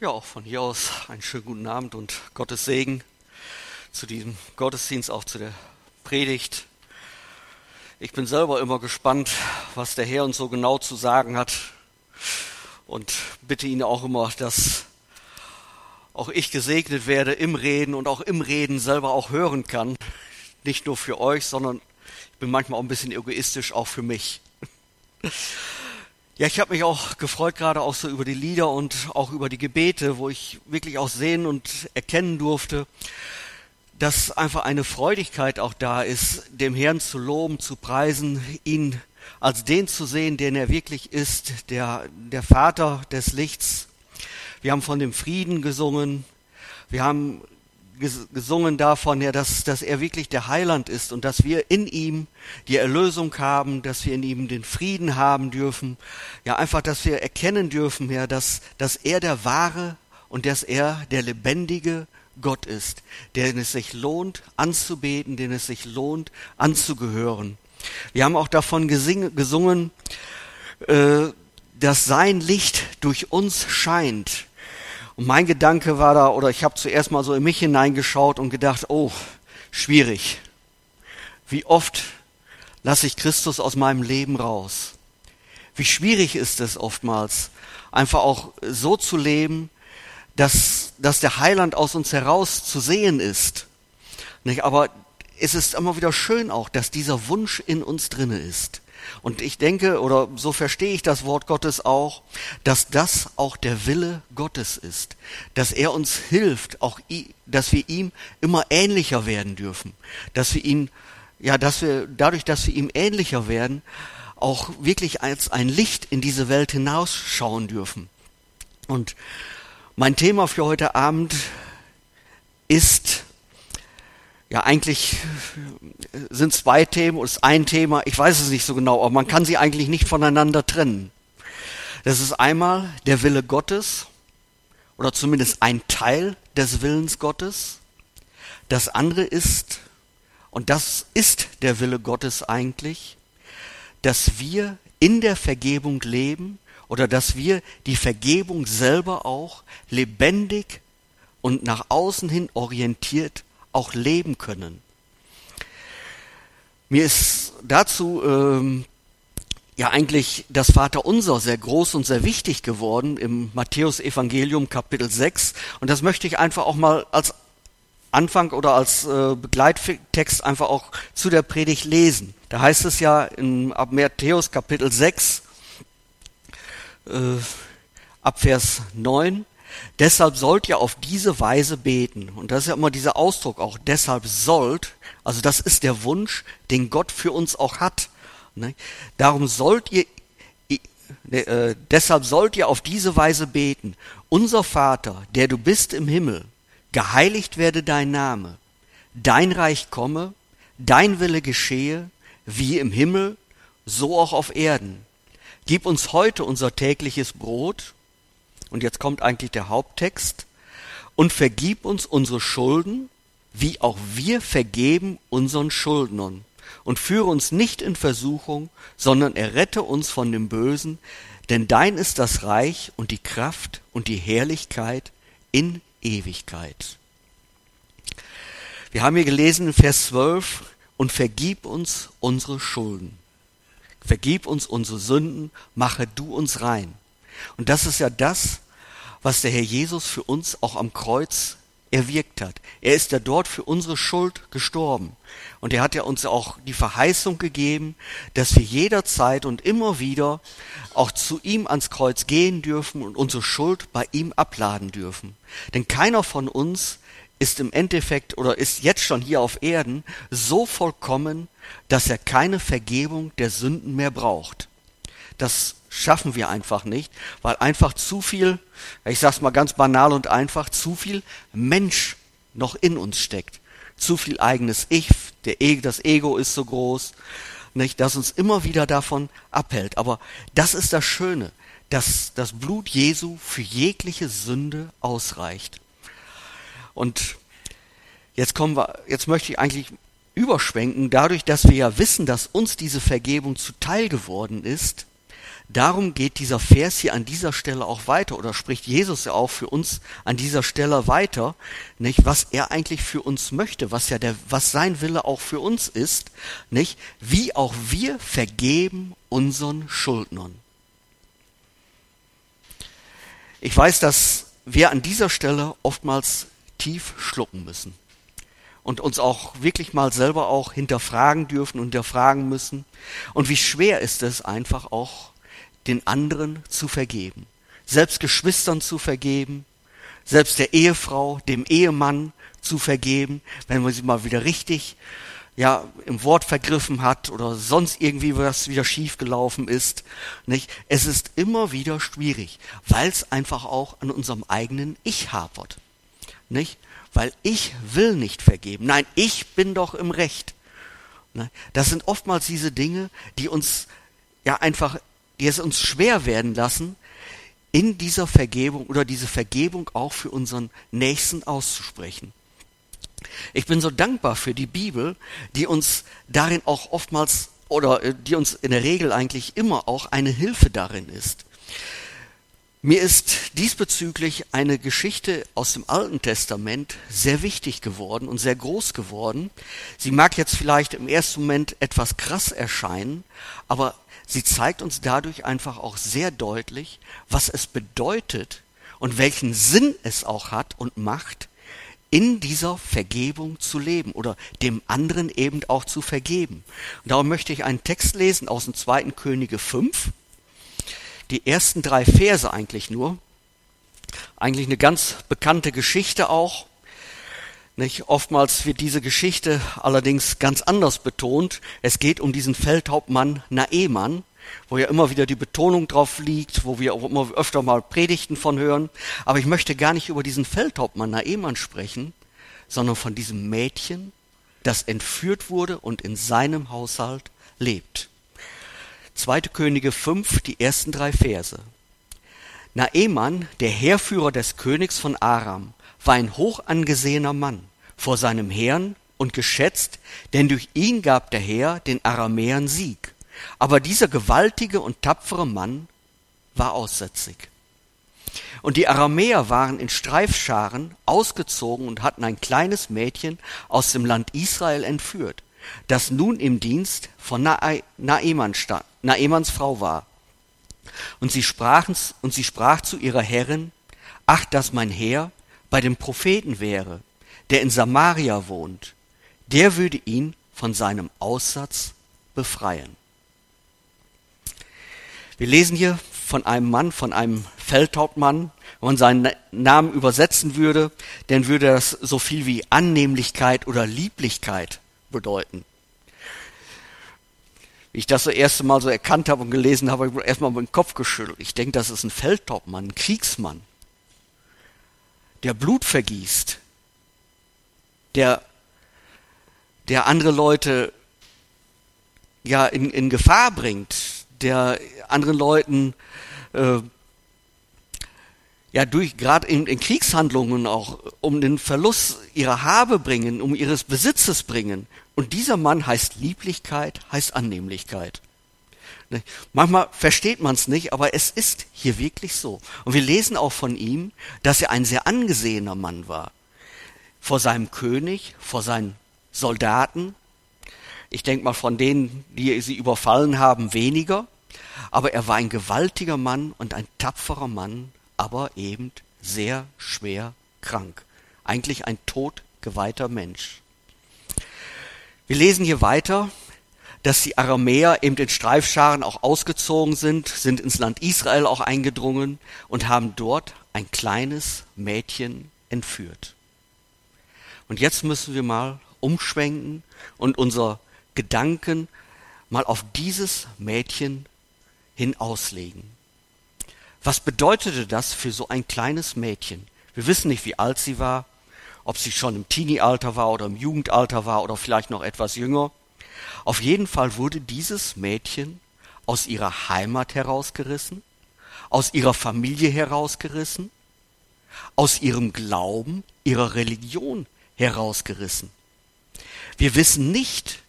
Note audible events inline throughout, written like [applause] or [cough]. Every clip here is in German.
Ja, auch von hier aus einen schönen guten Abend und Gottes Segen zu diesem Gottesdienst, auch zu der Predigt. Ich bin selber immer gespannt, was der Herr uns so genau zu sagen hat und bitte ihn auch immer, dass auch ich gesegnet werde im Reden und auch im Reden selber auch hören kann. Nicht nur für euch, sondern ich bin manchmal auch ein bisschen egoistisch, auch für mich. Ja, ich habe mich auch gefreut, gerade auch so über die Lieder und auch über die Gebete, wo ich wirklich auch sehen und erkennen durfte, dass einfach eine Freudigkeit auch da ist, dem Herrn zu loben, zu preisen, ihn als den zu sehen, den er wirklich ist, der, der Vater des Lichts. Wir haben von dem Frieden gesungen. Wir haben gesungen davon, ja, dass, dass er wirklich der Heiland ist und dass wir in ihm die Erlösung haben, dass wir in ihm den Frieden haben dürfen. Ja, einfach, dass wir erkennen dürfen, ja, dass, dass er der wahre und dass er der lebendige Gott ist, den es sich lohnt anzubeten, den es sich lohnt anzugehören. Wir haben auch davon gesungen, äh, dass sein Licht durch uns scheint und mein Gedanke war da, oder ich habe zuerst mal so in mich hineingeschaut und gedacht, oh, schwierig. Wie oft lasse ich Christus aus meinem Leben raus? Wie schwierig ist es oftmals, einfach auch so zu leben, dass, dass der Heiland aus uns heraus zu sehen ist. Nicht? Aber es ist immer wieder schön auch, dass dieser Wunsch in uns drinne ist. Und ich denke, oder so verstehe ich das Wort Gottes auch, dass das auch der Wille Gottes ist. Dass er uns hilft, auch, dass wir ihm immer ähnlicher werden dürfen. Dass wir ihn, ja, dass wir, dadurch, dass wir ihm ähnlicher werden, auch wirklich als ein Licht in diese Welt hinausschauen dürfen. Und mein Thema für heute Abend ist ja, eigentlich sind zwei Themen ist ein Thema, ich weiß es nicht so genau, aber man kann sie eigentlich nicht voneinander trennen. Das ist einmal der Wille Gottes oder zumindest ein Teil des Willens Gottes. Das andere ist, und das ist der Wille Gottes eigentlich, dass wir in der Vergebung leben oder dass wir die Vergebung selber auch lebendig und nach außen hin orientiert auch leben können. Mir ist dazu ähm, ja eigentlich das Vaterunser sehr groß und sehr wichtig geworden im Matthäus Evangelium Kapitel 6 und das möchte ich einfach auch mal als Anfang oder als äh, Begleittext einfach auch zu der Predigt lesen. Da heißt es ja in ab Matthäus Kapitel 6 äh, ab Vers 9 Deshalb sollt ihr auf diese Weise beten. Und das ist ja immer dieser Ausdruck auch. Deshalb sollt, also das ist der Wunsch, den Gott für uns auch hat. Ne? Darum sollt ihr, äh, deshalb sollt ihr auf diese Weise beten. Unser Vater, der du bist im Himmel, geheiligt werde dein Name. Dein Reich komme, dein Wille geschehe, wie im Himmel, so auch auf Erden. Gib uns heute unser tägliches Brot und jetzt kommt eigentlich der Haupttext, und vergib uns unsere Schulden, wie auch wir vergeben unseren Schuldnern. Und führe uns nicht in Versuchung, sondern errette uns von dem Bösen, denn dein ist das Reich und die Kraft und die Herrlichkeit in Ewigkeit. Wir haben hier gelesen in Vers 12, und vergib uns unsere Schulden. Vergib uns unsere Sünden, mache du uns rein. Und das ist ja das, was der Herr Jesus für uns auch am Kreuz erwirkt hat. Er ist ja dort für unsere Schuld gestorben. Und er hat ja uns auch die Verheißung gegeben, dass wir jederzeit und immer wieder auch zu ihm ans Kreuz gehen dürfen und unsere Schuld bei ihm abladen dürfen. Denn keiner von uns ist im Endeffekt oder ist jetzt schon hier auf Erden so vollkommen, dass er keine Vergebung der Sünden mehr braucht. Das schaffen wir einfach nicht, weil einfach zu viel, ich sag's mal ganz banal und einfach, zu viel Mensch noch in uns steckt. Zu viel eigenes Ich, der e das Ego ist so groß, nicht, dass uns immer wieder davon abhält. Aber das ist das Schöne, dass das Blut Jesu für jegliche Sünde ausreicht. Und jetzt kommen wir, jetzt möchte ich eigentlich überschwenken, dadurch, dass wir ja wissen, dass uns diese Vergebung zuteil geworden ist, darum geht dieser Vers hier an dieser Stelle auch weiter oder spricht Jesus ja auch für uns an dieser Stelle weiter, nicht, was er eigentlich für uns möchte, was ja der, was sein Wille auch für uns ist, nicht, wie auch wir vergeben unseren Schuldnern. Ich weiß, dass wir an dieser Stelle oftmals tief schlucken müssen und uns auch wirklich mal selber auch hinterfragen dürfen und hinterfragen müssen. Und wie schwer ist es einfach auch, den anderen zu vergeben. Selbst Geschwistern zu vergeben, selbst der Ehefrau, dem Ehemann zu vergeben, wenn man sie mal wieder richtig ja, im Wort vergriffen hat oder sonst irgendwie was wieder schiefgelaufen ist, nicht? Es ist immer wieder schwierig, weil es einfach auch an unserem eigenen Ich hapert, nicht? Weil ich will nicht vergeben. Nein, ich bin doch im Recht. Ne? Das sind oftmals diese Dinge, die uns ja einfach, die es uns schwer werden lassen, in dieser Vergebung oder diese Vergebung auch für unseren Nächsten auszusprechen. Ich bin so dankbar für die Bibel, die uns darin auch oftmals oder äh, die uns in der Regel eigentlich immer auch eine Hilfe darin ist. Mir ist diesbezüglich eine Geschichte aus dem Alten Testament sehr wichtig geworden und sehr groß geworden. Sie mag jetzt vielleicht im ersten Moment etwas krass erscheinen, aber sie zeigt uns dadurch einfach auch sehr deutlich, was es bedeutet und welchen Sinn es auch hat und macht, in dieser Vergebung zu leben oder dem anderen eben auch zu vergeben. Und darum möchte ich einen Text lesen aus dem zweiten Könige 5, die ersten drei Verse eigentlich nur. Eigentlich eine ganz bekannte Geschichte auch. Nicht? Oftmals wird diese Geschichte allerdings ganz anders betont. Es geht um diesen Feldhauptmann Naeman, wo ja immer wieder die Betonung drauf liegt, wo wir auch immer öfter mal Predigten von hören. Aber ich möchte gar nicht über diesen Feldhauptmann Naeman sprechen, sondern von diesem Mädchen, das entführt wurde und in seinem Haushalt lebt. Zweite Könige 5, die ersten drei Verse. Naeman, der Heerführer des Königs von Aram, war ein hoch angesehener Mann vor seinem Herrn und geschätzt, denn durch ihn gab der Herr den Aramäern Sieg. Aber dieser gewaltige und tapfere Mann war aussätzig. Und die Aramäer waren in Streifscharen ausgezogen und hatten ein kleines Mädchen aus dem Land Israel entführt, das nun im Dienst von Naeman stand, Naemans Frau war. Und sie, sprachen, und sie sprach zu ihrer Herrin, ach, dass mein Herr bei dem Propheten wäre, der in Samaria wohnt, der würde ihn von seinem Aussatz befreien. Wir lesen hier von einem Mann, von einem Feldhauptmann. Wenn man seinen Namen übersetzen würde, dann würde das so viel wie Annehmlichkeit oder Lieblichkeit bedeuten. Wie ich das so erste Mal so erkannt habe und gelesen habe, habe ich erstmal meinen Kopf geschüttelt. Ich denke, das ist ein Feldhauptmann, ein Kriegsmann, der Blut vergießt, der, der andere Leute ja in, in Gefahr bringt, der anderen Leuten äh, ja durch gerade in, in Kriegshandlungen auch um den Verlust ihrer Habe bringen, um ihres Besitzes bringen. Und dieser Mann heißt Lieblichkeit, heißt Annehmlichkeit. Manchmal versteht man es nicht, aber es ist hier wirklich so. Und wir lesen auch von ihm, dass er ein sehr angesehener Mann war. Vor seinem König, vor seinen Soldaten. Ich denke mal von denen, die sie überfallen haben, weniger. Aber er war ein gewaltiger Mann und ein tapferer Mann, aber eben sehr schwer krank. Eigentlich ein todgeweihter Mensch. Wir lesen hier weiter, dass die Aramäer eben in Streifscharen auch ausgezogen sind, sind ins Land Israel auch eingedrungen und haben dort ein kleines Mädchen entführt. Und jetzt müssen wir mal umschwenken und unser Gedanken mal auf dieses Mädchen hin auslegen. Was bedeutete das für so ein kleines Mädchen? Wir wissen nicht, wie alt sie war, ob sie schon im Teenie-Alter war oder im Jugendalter war oder vielleicht noch etwas jünger. Auf jeden Fall wurde dieses Mädchen aus ihrer Heimat herausgerissen, aus ihrer Familie herausgerissen, aus ihrem Glauben, ihrer Religion herausgerissen. Wir wissen nicht,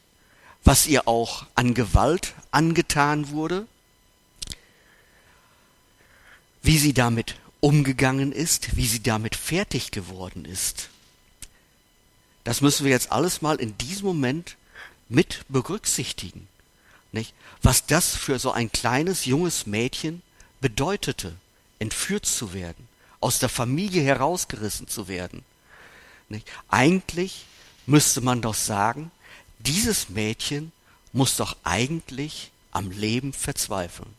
was ihr auch an Gewalt angetan wurde, wie sie damit umgegangen ist, wie sie damit fertig geworden ist. Das müssen wir jetzt alles mal in diesem Moment mit berücksichtigen. Nicht? Was das für so ein kleines, junges Mädchen bedeutete, entführt zu werden, aus der Familie herausgerissen zu werden. Nicht? Eigentlich müsste man doch sagen, dieses Mädchen muss doch eigentlich am Leben verzweifeln.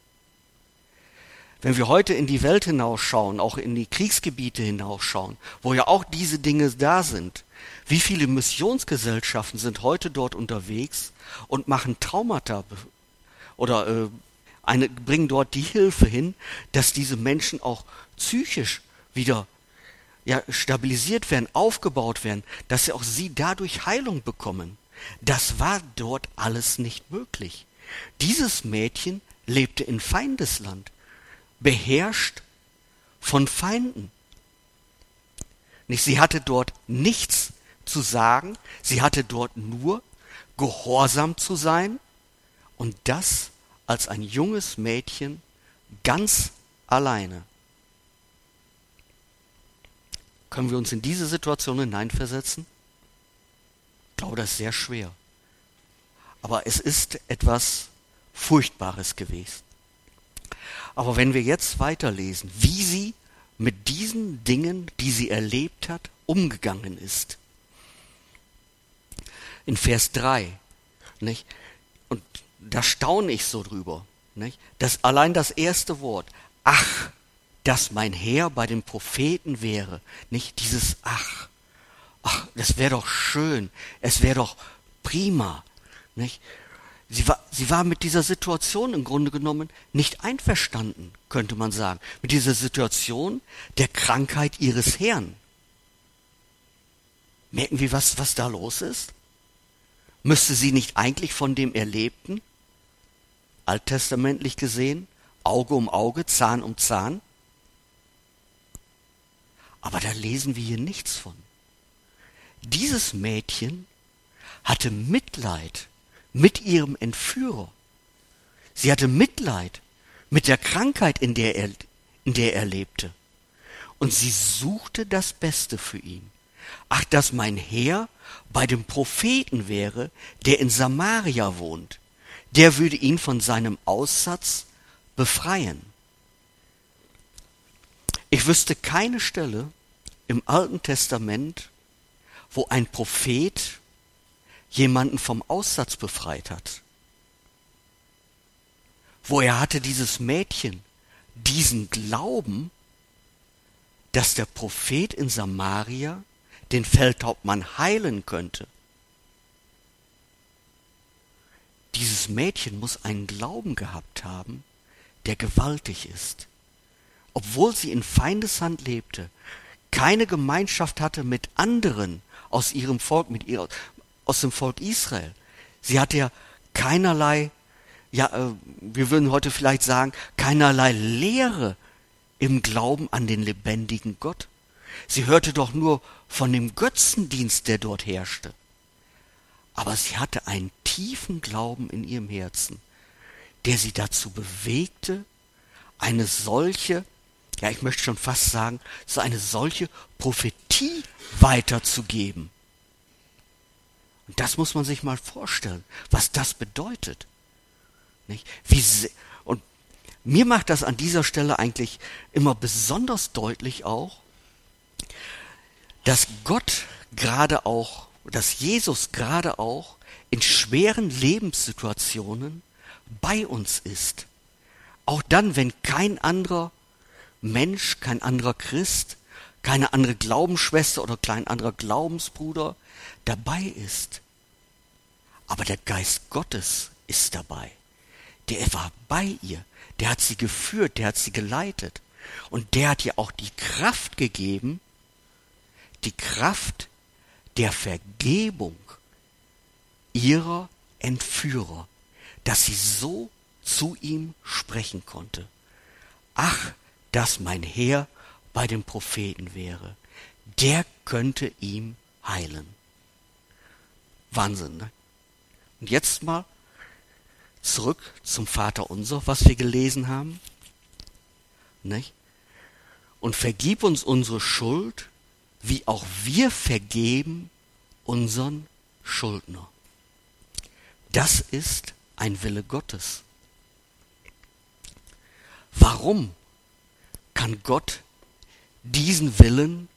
Wenn wir heute in die Welt hinausschauen, auch in die Kriegsgebiete hinausschauen, wo ja auch diese Dinge da sind, wie viele Missionsgesellschaften sind heute dort unterwegs und machen Traumata oder äh, eine, bringen dort die Hilfe hin, dass diese Menschen auch psychisch wieder ja, stabilisiert werden, aufgebaut werden, dass sie auch sie dadurch Heilung bekommen. Das war dort alles nicht möglich. Dieses Mädchen lebte in Feindesland, beherrscht von Feinden. Nicht, sie hatte dort nichts zu sagen, sie hatte dort nur gehorsam zu sein und das als ein junges Mädchen ganz alleine. Können wir uns in diese Situation hineinversetzen? Ich glaube, das ist sehr schwer. Aber es ist etwas Furchtbares gewesen. Aber wenn wir jetzt weiterlesen, wie sie mit diesen Dingen, die sie erlebt hat, umgegangen ist. In Vers 3, nicht? Und da staune ich so drüber, nicht? Dass allein das erste Wort, ach, dass mein Herr bei den Propheten wäre, nicht dieses ach. Ach, das wäre doch schön, es wäre doch prima, nicht? Sie war, sie war mit dieser Situation im Grunde genommen nicht einverstanden, könnte man sagen, mit dieser Situation der Krankheit ihres Herrn. Merken wir, was, was da los ist? Müsste sie nicht eigentlich von dem Erlebten, alttestamentlich gesehen, Auge um Auge, Zahn um Zahn? Aber da lesen wir hier nichts von. Dieses Mädchen hatte Mitleid mit ihrem Entführer. Sie hatte Mitleid mit der Krankheit, in der er, in der er lebte. Und sie suchte das Beste für ihn. Ach, dass mein Herr bei dem Propheten wäre, der in Samaria wohnt. Der würde ihn von seinem Aussatz befreien. Ich wüsste keine Stelle im Alten Testament, wo ein Prophet jemanden vom Aussatz befreit hat. Woher hatte dieses Mädchen diesen Glauben, dass der Prophet in Samaria den Feldhauptmann heilen könnte? Dieses Mädchen muss einen Glauben gehabt haben, der gewaltig ist. Obwohl sie in Feindeshand lebte, keine Gemeinschaft hatte mit anderen aus ihrem Volk, mit ihr, aus dem Volk Israel. Sie hatte ja keinerlei, ja, äh, wir würden heute vielleicht sagen, keinerlei Lehre im Glauben an den lebendigen Gott. Sie hörte doch nur von dem Götzendienst, der dort herrschte. Aber sie hatte einen tiefen Glauben in ihrem Herzen, der sie dazu bewegte, eine solche, ja ich möchte schon fast sagen, so eine solche Prophetie weiterzugeben. Und das muss man sich mal vorstellen, was das bedeutet. Nicht? Wie und mir macht das an dieser Stelle eigentlich immer besonders deutlich auch, dass Gott gerade auch, dass Jesus gerade auch in schweren Lebenssituationen bei uns ist. Auch dann, wenn kein anderer Mensch, kein anderer Christ, keine andere Glaubensschwester oder kein anderer Glaubensbruder dabei ist. Aber der Geist Gottes ist dabei. Der war bei ihr. Der hat sie geführt, der hat sie geleitet. Und der hat ihr auch die Kraft gegeben, die Kraft der Vergebung ihrer Entführer, dass sie so zu ihm sprechen konnte. Ach, dass mein Herr bei dem Propheten wäre, der könnte ihm heilen. Wahnsinn, ne? Und jetzt mal zurück zum Vater unser, was wir gelesen haben. Nicht? und vergib uns unsere Schuld, wie auch wir vergeben unseren Schuldner. Das ist ein Wille Gottes. Warum kann Gott diesen Willen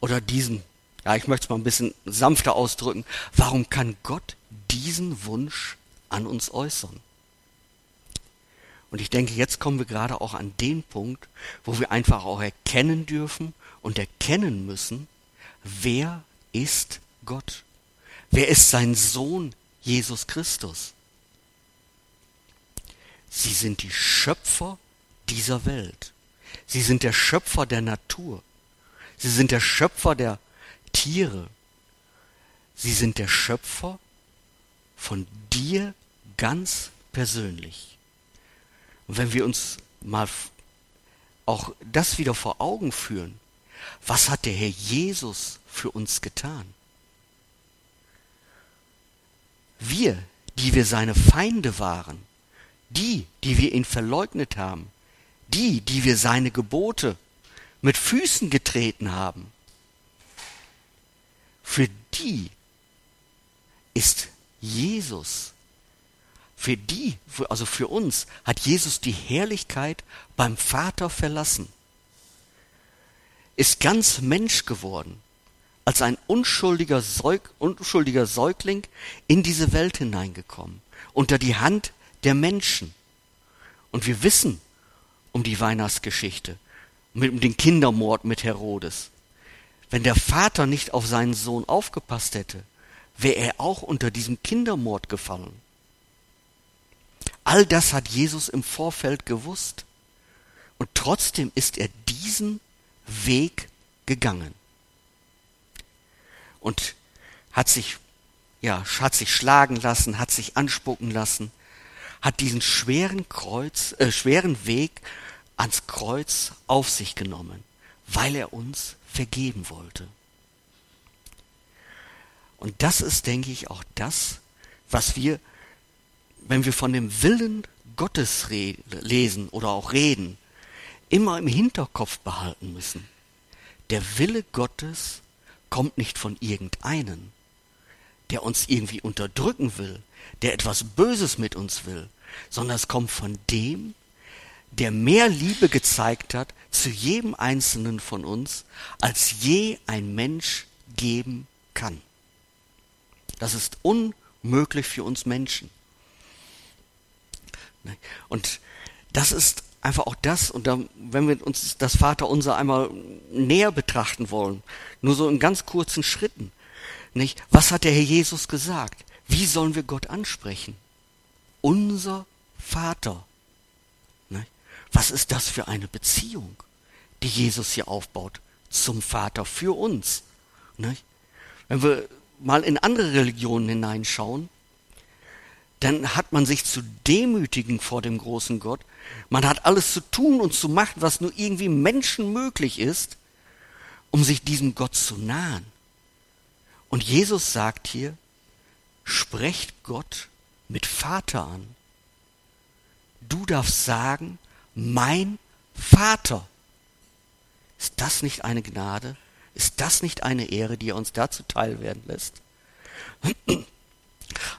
oder diesen, ja, ich möchte es mal ein bisschen sanfter ausdrücken, warum kann Gott diesen Wunsch an uns äußern? Und ich denke, jetzt kommen wir gerade auch an den Punkt, wo wir einfach auch erkennen dürfen und erkennen müssen, wer ist Gott? Wer ist sein Sohn Jesus Christus? Sie sind die Schöpfer dieser Welt. Sie sind der Schöpfer der Natur. Sie sind der Schöpfer der Tiere. Sie sind der Schöpfer von dir ganz persönlich. Und wenn wir uns mal auch das wieder vor Augen führen, was hat der Herr Jesus für uns getan? Wir, die wir seine Feinde waren, die, die wir ihn verleugnet haben, die, die wir seine Gebote mit Füßen getreten haben, für die ist Jesus, für die, also für uns, hat Jesus die Herrlichkeit beim Vater verlassen, ist ganz Mensch geworden, als ein unschuldiger, Säug, unschuldiger Säugling in diese Welt hineingekommen, unter die Hand der Menschen. Und wir wissen um die Weihnachtsgeschichte, um den Kindermord mit Herodes. Wenn der Vater nicht auf seinen Sohn aufgepasst hätte, wäre er auch unter diesem Kindermord gefallen. All das hat Jesus im Vorfeld gewusst. Und trotzdem ist er diesen Weg gegangen. Und hat sich, ja, hat sich schlagen lassen, hat sich anspucken lassen, hat diesen schweren Kreuz, äh, schweren Weg ans Kreuz auf sich genommen, weil er uns vergeben wollte. Und das ist, denke ich, auch das, was wir, wenn wir von dem Willen Gottes lesen oder auch reden, immer im Hinterkopf behalten müssen. Der Wille Gottes kommt nicht von irgendeinen, der uns irgendwie unterdrücken will, der etwas Böses mit uns will, sondern es kommt von dem, der mehr Liebe gezeigt hat zu jedem Einzelnen von uns, als je ein Mensch geben kann. Das ist unmöglich für uns Menschen. Und das ist einfach auch das, und da, wenn wir uns das Vaterunser einmal näher betrachten wollen, nur so in ganz kurzen Schritten, nicht? Was hat der Herr Jesus gesagt? Wie sollen wir Gott ansprechen? Unser Vater. Ne? Was ist das für eine Beziehung, die Jesus hier aufbaut zum Vater für uns? Ne? Wenn wir mal in andere Religionen hineinschauen, dann hat man sich zu demütigen vor dem großen Gott. Man hat alles zu tun und zu machen, was nur irgendwie menschenmöglich ist, um sich diesem Gott zu nahen. Und Jesus sagt hier, sprecht Gott mit Vater an. Du darfst sagen, mein Vater. Ist das nicht eine Gnade? Ist das nicht eine Ehre, die er uns dazu teil werden lässt?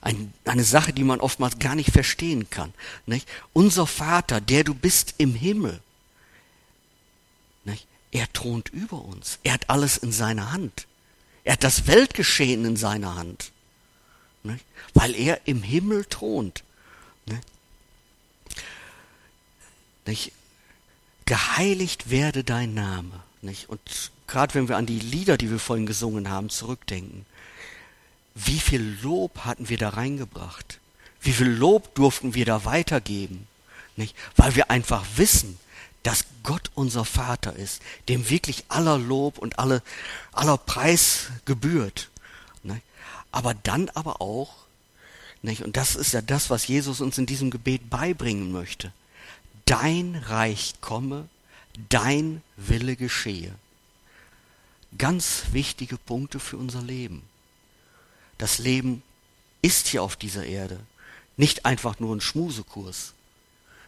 Ein, eine Sache, die man oftmals gar nicht verstehen kann. Nicht? Unser Vater, der du bist im Himmel, nicht? er thront über uns. Er hat alles in seiner Hand. Er hat das Weltgeschehen in seiner Hand. Nicht? Weil er im Himmel thront. Nicht? Nicht? Geheiligt werde dein Name. Und gerade wenn wir an die Lieder, die wir vorhin gesungen haben, zurückdenken, wie viel Lob hatten wir da reingebracht? Wie viel Lob durften wir da weitergeben? Nicht? Weil wir einfach wissen, dass Gott unser Vater ist, dem wirklich aller Lob und alle, aller Preis gebührt. Aber dann aber auch, nicht? und das ist ja das, was Jesus uns in diesem Gebet beibringen möchte, dein Reich komme, dein Wille geschehe. Ganz wichtige Punkte für unser Leben. Das Leben ist hier auf dieser Erde nicht einfach nur ein Schmusekurs.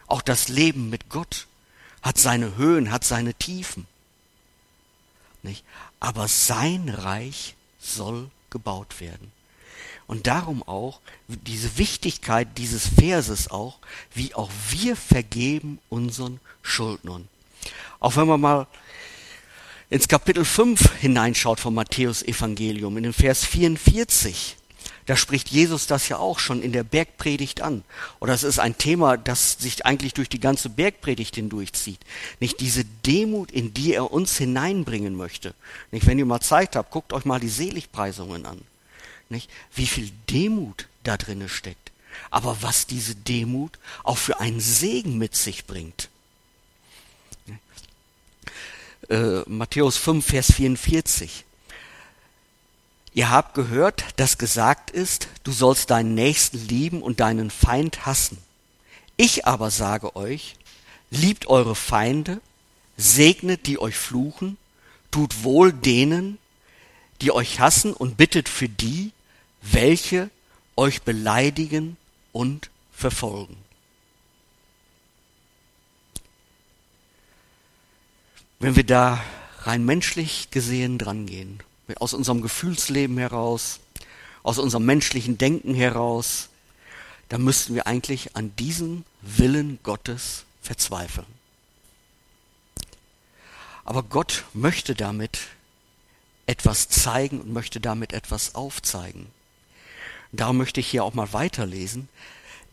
Auch das Leben mit Gott hat seine Höhen, hat seine Tiefen. Nicht? Aber sein Reich soll gebaut werden. Und darum auch diese Wichtigkeit dieses Verses auch, wie auch wir vergeben unseren Schuldnern. Auch wenn man mal ins Kapitel 5 hineinschaut vom Matthäus Evangelium, in den Vers 44, da spricht Jesus das ja auch schon in der Bergpredigt an. Oder es ist ein Thema, das sich eigentlich durch die ganze Bergpredigt hindurchzieht. Nicht diese Demut, in die er uns hineinbringen möchte. Nicht, wenn ihr mal Zeit habt, guckt euch mal die Seligpreisungen an. Nicht, wie viel Demut da drinne steckt. Aber was diese Demut auch für einen Segen mit sich bringt. Äh, Matthäus 5, Vers 44. Ihr habt gehört, dass gesagt ist, du sollst deinen Nächsten lieben und deinen Feind hassen. Ich aber sage euch, liebt eure Feinde, segnet die euch fluchen, tut wohl denen, die euch hassen und bittet für die, welche euch beleidigen und verfolgen. Wenn wir da rein menschlich gesehen drangehen, aus unserem Gefühlsleben heraus, aus unserem menschlichen Denken heraus, dann müssten wir eigentlich an diesem Willen Gottes verzweifeln. Aber Gott möchte damit etwas zeigen und möchte damit etwas aufzeigen. Darum möchte ich hier auch mal weiterlesen.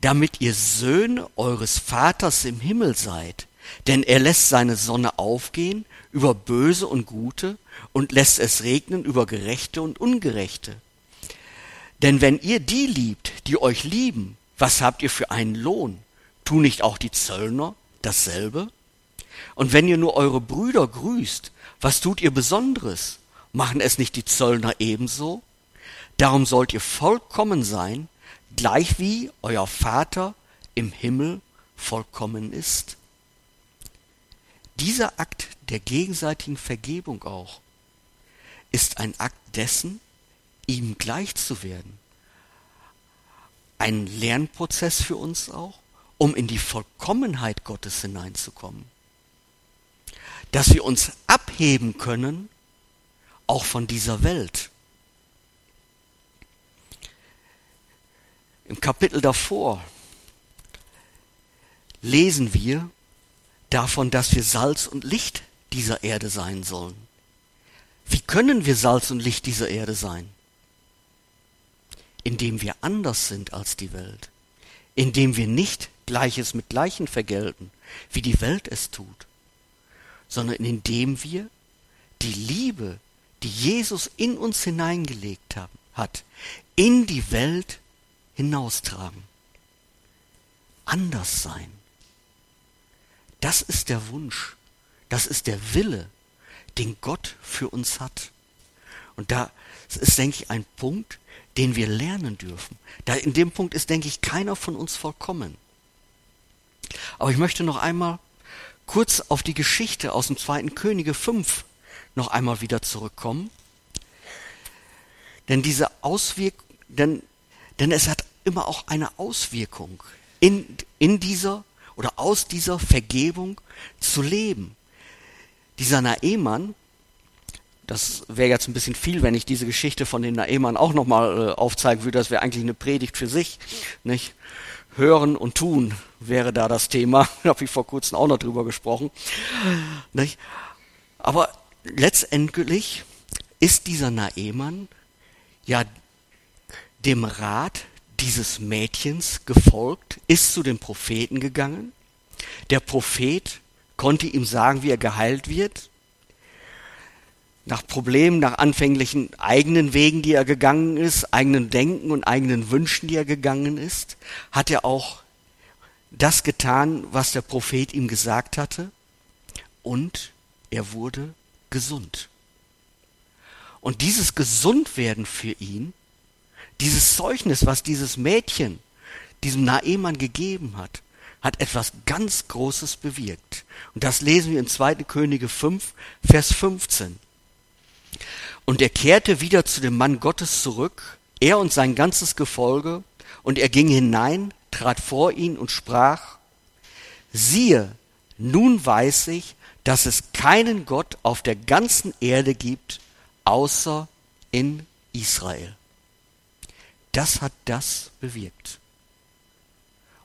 Damit ihr Söhne eures Vaters im Himmel seid, denn er lässt seine Sonne aufgehen über Böse und Gute und lässt es regnen über Gerechte und Ungerechte. Denn wenn ihr die liebt, die euch lieben, was habt ihr für einen Lohn? Tu nicht auch die Zöllner dasselbe? Und wenn ihr nur eure Brüder grüßt, was tut ihr Besonderes? Machen es nicht die Zöllner ebenso? Darum sollt ihr vollkommen sein, gleich wie euer Vater im Himmel vollkommen ist. Dieser Akt der gegenseitigen Vergebung auch ist ein Akt dessen, ihm gleich zu werden. Ein Lernprozess für uns auch, um in die Vollkommenheit Gottes hineinzukommen. Dass wir uns abheben können, auch von dieser Welt. Im Kapitel davor lesen wir davon, dass wir Salz und Licht dieser Erde sein sollen. Wie können wir Salz und Licht dieser Erde sein? Indem wir anders sind als die Welt, indem wir nicht Gleiches mit Gleichen vergelten, wie die Welt es tut, sondern indem wir die Liebe, die Jesus in uns hineingelegt hat, in die Welt hinaustragen. Anders sein. Das ist der Wunsch, das ist der Wille, den Gott für uns hat. Und da ist, denke ich, ein Punkt, den wir lernen dürfen. Da in dem Punkt ist, denke ich, keiner von uns vollkommen. Aber ich möchte noch einmal kurz auf die Geschichte aus dem zweiten Könige 5 noch einmal wieder zurückkommen. Denn diese Auswirkung, denn, denn es hat immer auch eine Auswirkung in, in dieser oder aus dieser Vergebung zu leben. Dieser Naemann, das wäre jetzt ein bisschen viel, wenn ich diese Geschichte von den Naemann auch nochmal äh, aufzeigen würde, das wäre eigentlich eine Predigt für sich, nicht? Hören und tun wäre da das Thema, [laughs] da habe ich vor kurzem auch noch drüber gesprochen, nicht? Aber letztendlich ist dieser Naemann ja dem Rat dieses Mädchens gefolgt, ist zu dem Propheten gegangen. Der Prophet konnte ihm sagen, wie er geheilt wird. Nach Problemen, nach anfänglichen eigenen Wegen, die er gegangen ist, eigenen Denken und eigenen Wünschen, die er gegangen ist, hat er auch das getan, was der Prophet ihm gesagt hatte, und er wurde gesund. Und dieses Gesundwerden für ihn dieses Zeugnis, was dieses Mädchen diesem Naemann gegeben hat, hat etwas ganz Großes bewirkt. Und das lesen wir in 2. Könige 5, Vers 15. Und er kehrte wieder zu dem Mann Gottes zurück, er und sein ganzes Gefolge, und er ging hinein, trat vor ihn und sprach, siehe, nun weiß ich, dass es keinen Gott auf der ganzen Erde gibt, außer in Israel. Das hat das bewirkt.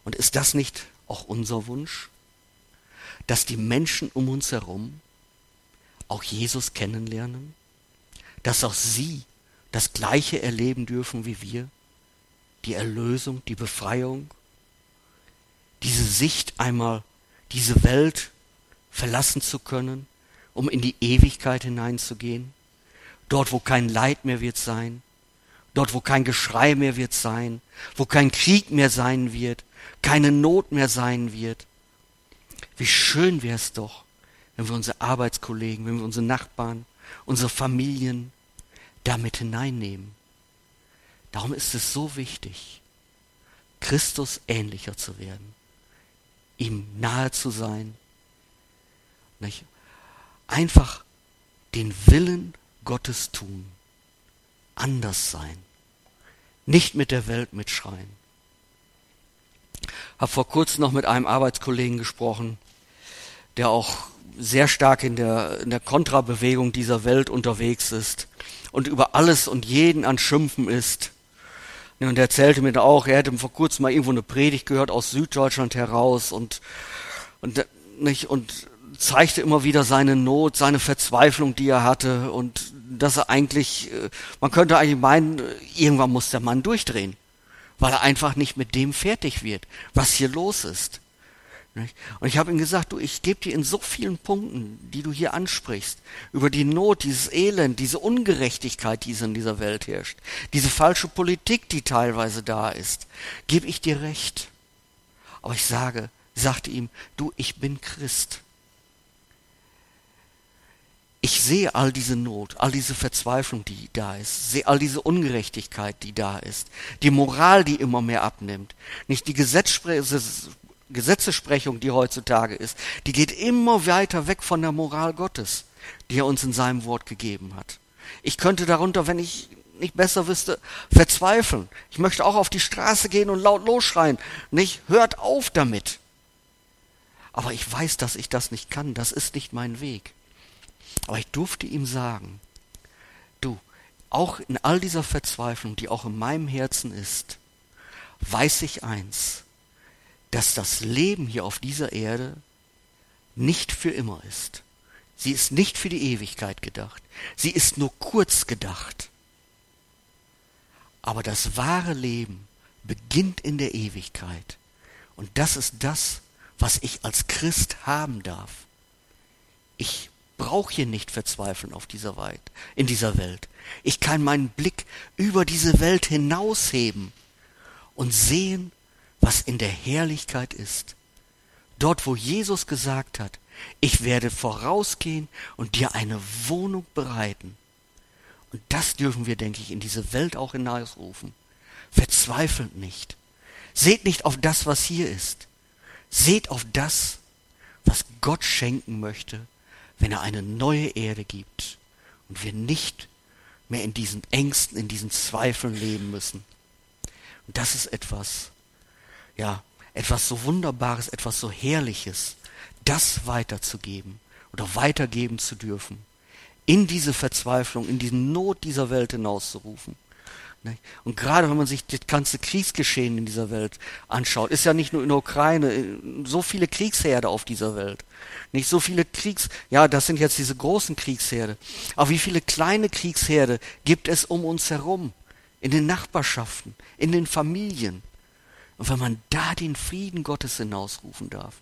Und ist das nicht auch unser Wunsch? Dass die Menschen um uns herum auch Jesus kennenlernen? Dass auch sie das Gleiche erleben dürfen wie wir? Die Erlösung, die Befreiung? Diese Sicht einmal, diese Welt verlassen zu können, um in die Ewigkeit hineinzugehen? Dort, wo kein Leid mehr wird sein, dort, wo kein Geschrei mehr wird sein, wo kein Krieg mehr sein wird, keine Not mehr sein wird. Wie schön wäre es doch, wenn wir unsere Arbeitskollegen, wenn wir unsere Nachbarn, unsere Familien damit hineinnehmen. Darum ist es so wichtig, Christus ähnlicher zu werden, ihm nahe zu sein, nicht? einfach den Willen Gottes tun, anders sein, nicht mit der Welt mitschreien. Hab vor kurzem noch mit einem Arbeitskollegen gesprochen, der auch sehr stark in der, in der Kontrabewegung dieser Welt unterwegs ist und über alles und jeden an Schimpfen ist. Und er erzählte mir auch, er hätte vor kurzem mal irgendwo eine Predigt gehört aus Süddeutschland heraus und, und, nicht, und zeigte immer wieder seine Not, seine Verzweiflung, die er hatte und dass er eigentlich, äh, man könnte eigentlich meinen, irgendwann muss der Mann durchdrehen, weil er einfach nicht mit dem fertig wird, was hier los ist. Und ich habe ihm gesagt, du, ich gebe dir in so vielen Punkten, die du hier ansprichst, über die Not, dieses Elend, diese Ungerechtigkeit, die in dieser Welt herrscht, diese falsche Politik, die teilweise da ist, gebe ich dir recht. Aber ich sage, sagte ihm, du, ich bin Christ ich sehe all diese Not, all diese Verzweiflung, die da ist, sehe all diese Ungerechtigkeit, die da ist, die Moral, die immer mehr abnimmt, nicht die Gesetzesprechung, die heutzutage ist, die geht immer weiter weg von der Moral Gottes, die er uns in seinem Wort gegeben hat. Ich könnte darunter, wenn ich nicht besser wüsste, verzweifeln. Ich möchte auch auf die Straße gehen und laut losschreien. Nicht, hört auf damit. Aber ich weiß, dass ich das nicht kann. Das ist nicht mein Weg. Aber ich durfte ihm sagen, du, auch in all dieser Verzweiflung, die auch in meinem Herzen ist, weiß ich eins, dass das Leben hier auf dieser Erde nicht für immer ist. Sie ist nicht für die Ewigkeit gedacht. Sie ist nur kurz gedacht. Aber das wahre Leben beginnt in der Ewigkeit. Und das ist das, was ich als Christ haben darf. Ich brauche hier nicht verzweifeln auf dieser Welt, in dieser Welt. Ich kann meinen Blick über diese Welt hinausheben und sehen, was in der Herrlichkeit ist. Dort, wo Jesus gesagt hat, ich werde vorausgehen und dir eine Wohnung bereiten. Und das dürfen wir, denke ich, in diese Welt auch hinausrufen. Verzweifelt nicht. Seht nicht auf das, was hier ist. Seht auf das, was Gott schenken möchte wenn er eine neue Erde gibt und wir nicht mehr in diesen Ängsten, in diesen Zweifeln leben müssen. Und das ist etwas, ja, etwas so Wunderbares, etwas so Herrliches, das weiterzugeben oder weitergeben zu dürfen, in diese Verzweiflung, in die Not dieser Welt hinauszurufen. Und gerade wenn man sich das ganze Kriegsgeschehen in dieser Welt anschaut, ist ja nicht nur in der Ukraine, äh, so viele Kriegsherde auf dieser Welt. Nicht so viele Kriegs, ja, das sind jetzt diese großen Kriegsherde. Aber wie viele kleine Kriegsherde gibt es um uns herum? In den Nachbarschaften, in den Familien. Und wenn man da den Frieden Gottes hinausrufen darf,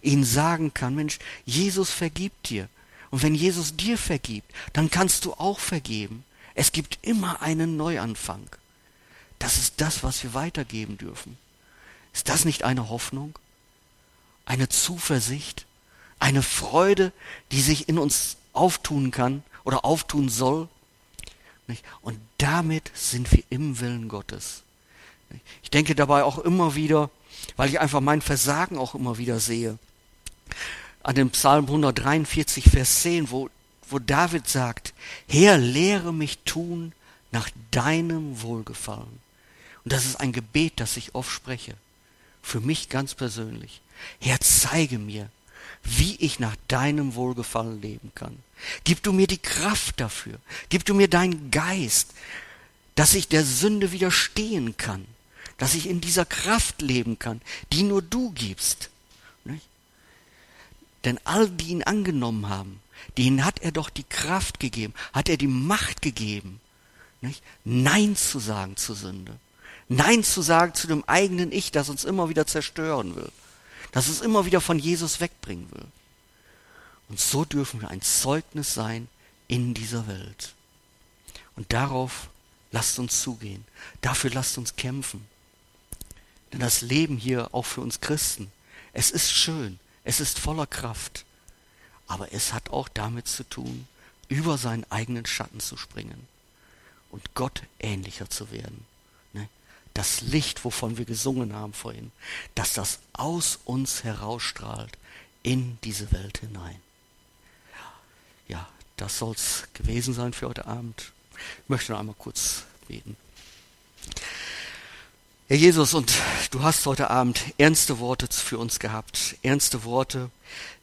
ihnen sagen kann, Mensch, Jesus vergibt dir. Und wenn Jesus dir vergibt, dann kannst du auch vergeben. Es gibt immer einen Neuanfang. Das ist das, was wir weitergeben dürfen. Ist das nicht eine Hoffnung? Eine Zuversicht? Eine Freude, die sich in uns auftun kann oder auftun soll? Und damit sind wir im Willen Gottes. Ich denke dabei auch immer wieder, weil ich einfach mein Versagen auch immer wieder sehe, an dem Psalm 143, Vers 10, wo wo David sagt, Herr, lehre mich tun nach deinem Wohlgefallen. Und das ist ein Gebet, das ich oft spreche. Für mich ganz persönlich. Herr, zeige mir, wie ich nach deinem Wohlgefallen leben kann. Gib du mir die Kraft dafür. Gib du mir deinen Geist, dass ich der Sünde widerstehen kann, dass ich in dieser Kraft leben kann, die nur du gibst. Nicht? Denn all die ihn angenommen haben, denen hat er doch die Kraft gegeben, hat er die Macht gegeben, nicht? Nein zu sagen zur Sünde. Nein zu sagen zu dem eigenen Ich, das uns immer wieder zerstören will, das uns immer wieder von Jesus wegbringen will. Und so dürfen wir ein Zeugnis sein in dieser Welt. Und darauf lasst uns zugehen. Dafür lasst uns kämpfen. Denn das Leben hier, auch für uns Christen, es ist schön, es ist voller Kraft. Aber es hat auch damit zu tun, über seinen eigenen Schatten zu springen und Gott ähnlicher zu werden. Ne? Das Licht, wovon wir gesungen haben vorhin, dass das aus uns herausstrahlt in diese Welt hinein. Ja, das soll's gewesen sein für heute Abend. Ich möchte noch einmal kurz beten. Herr Jesus, und du hast heute Abend ernste Worte für uns gehabt, ernste Worte,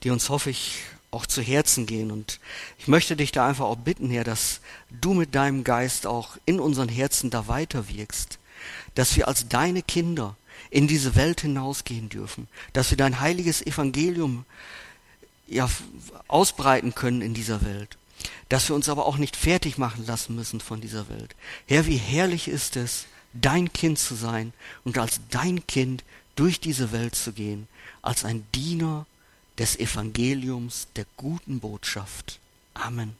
die uns, hoffe ich, auch zu Herzen gehen. Und ich möchte dich da einfach auch bitten, Herr, dass du mit deinem Geist auch in unseren Herzen da weiter wirkst, dass wir als deine Kinder in diese Welt hinausgehen dürfen, dass wir dein heiliges Evangelium ja, ausbreiten können in dieser Welt, dass wir uns aber auch nicht fertig machen lassen müssen von dieser Welt. Herr, wie herrlich ist es, dein Kind zu sein und als dein Kind durch diese Welt zu gehen, als ein Diener des Evangeliums, der guten Botschaft. Amen.